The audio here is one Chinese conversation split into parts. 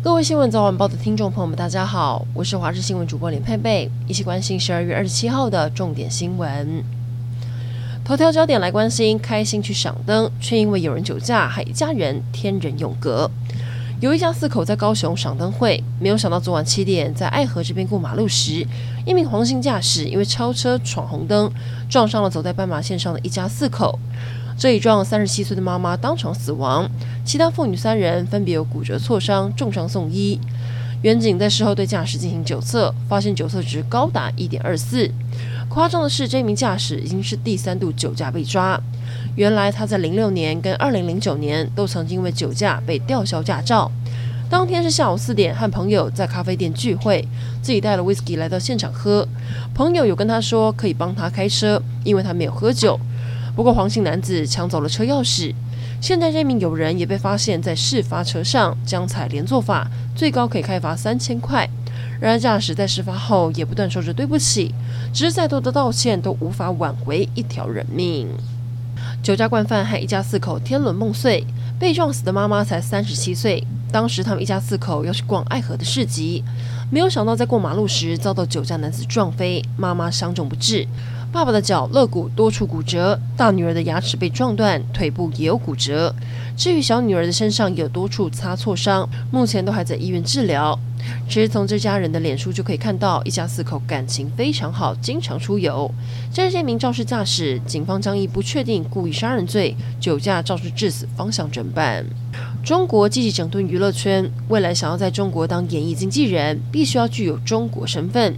各位新闻早晚报的听众朋友们，大家好，我是华视新闻主播林佩佩，一起关心十二月二十七号的重点新闻。头条焦点来关心，开心去赏灯，却因为有人酒驾，害一家人天人永隔。有一家四口在高雄赏灯会，没有想到昨晚七点在爱河这边过马路时，一名黄姓驾驶因为超车闯红灯，撞上了走在斑马线上的一家四口。这一撞，三十七岁的妈妈当场死亡，其他妇女三人分别有骨折、挫伤、重伤送医。员警在事后对驾驶进行酒测，发现酒测值高达一点二四。夸张的是，这名驾驶已经是第三度酒驾被抓。原来他在零六年跟二零零九年都曾经因为酒驾被吊销驾照。当天是下午四点，和朋友在咖啡店聚会，自己带了威士忌来到现场喝。朋友有跟他说可以帮他开车，因为他没有喝酒。不过黄姓男子抢走了车钥匙。现在这名友人也被发现在事发车上，将采连坐法，最高可以开罚三千块。然而驾驶在事发后也不断说着对不起，只是再多的道歉都无法挽回一条人命。酒驾惯犯害一家四口天伦梦碎，被撞死的妈妈才三十七岁。当时他们一家四口要去逛爱河的市集，没有想到在过马路时遭到酒驾男子撞飞，妈妈伤重不治。爸爸的脚肋骨多处骨折，大女儿的牙齿被撞断，腿部也有骨折。至于小女儿的身上有多处擦挫伤，目前都还在医院治疗。其实从这家人的脸书就可以看到，一家四口感情非常好，经常出游。这是这名肇事驾驶，警方将以不确定故意杀人罪、酒驾肇事致死方向侦办。中国积极整顿娱乐圈，未来想要在中国当演艺经纪人，必须要具有中国身份。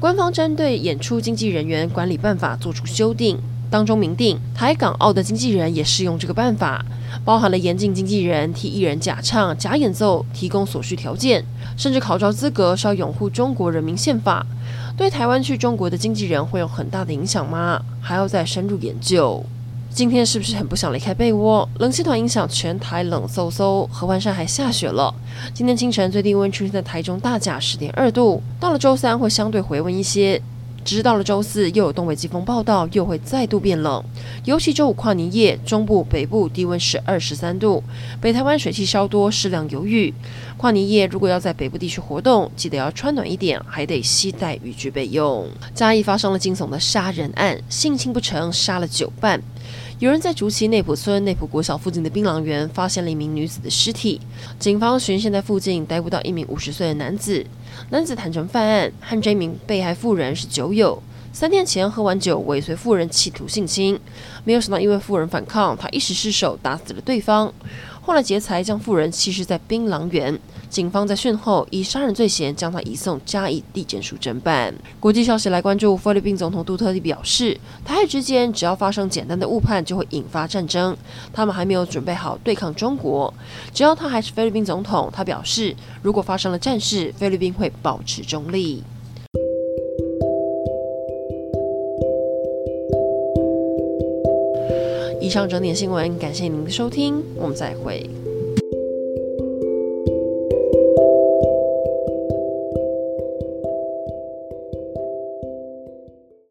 官方针对演出经纪人员管理办法作出修订，当中明定台港澳的经纪人也适用这个办法，包含了严禁经纪人替艺人假唱、假演奏提供所需条件，甚至考照资格是要拥护中国人民宪法。对台湾去中国的经纪人会有很大的影响吗？还要再深入研究。今天是不是很不想离开被窝？冷气团影响全台冷飕飕，合欢山还下雪了。今天清晨最低温出现在台中大甲十点二度，到了周三会相对回温一些。直到了周四又有东北季风报道，又会再度变冷。尤其周五跨年夜，中部、北部低温十二、十三度，北台湾水汽稍多，适量有雨。跨年夜如果要在北部地区活动，记得要穿暖一点，还得携带雨具备用。嘉义发生了惊悚的杀人案，性侵不成，杀了九半。有人在竹崎内埔村内埔国小附近的槟榔园发现了一名女子的尸体，警方巡线在附近逮捕到一名五十岁的男子。男子坦承犯案，和这名被害妇人是酒友，三天前喝完酒尾随妇人企图性侵，没有想到因为妇人反抗，他一时失手打死了对方。后来劫财将妇人弃尸在槟榔园。警方在讯后以杀人罪嫌将他移送加以地检署侦办。国际消息来关注，菲律宾总统杜特蒂表示，台海之间只要发生简单的误判，就会引发战争。他们还没有准备好对抗中国。只要他还是菲律宾总统，他表示，如果发生了战事，菲律宾会保持中立。以上整点新闻，感谢您的收听，我们再会。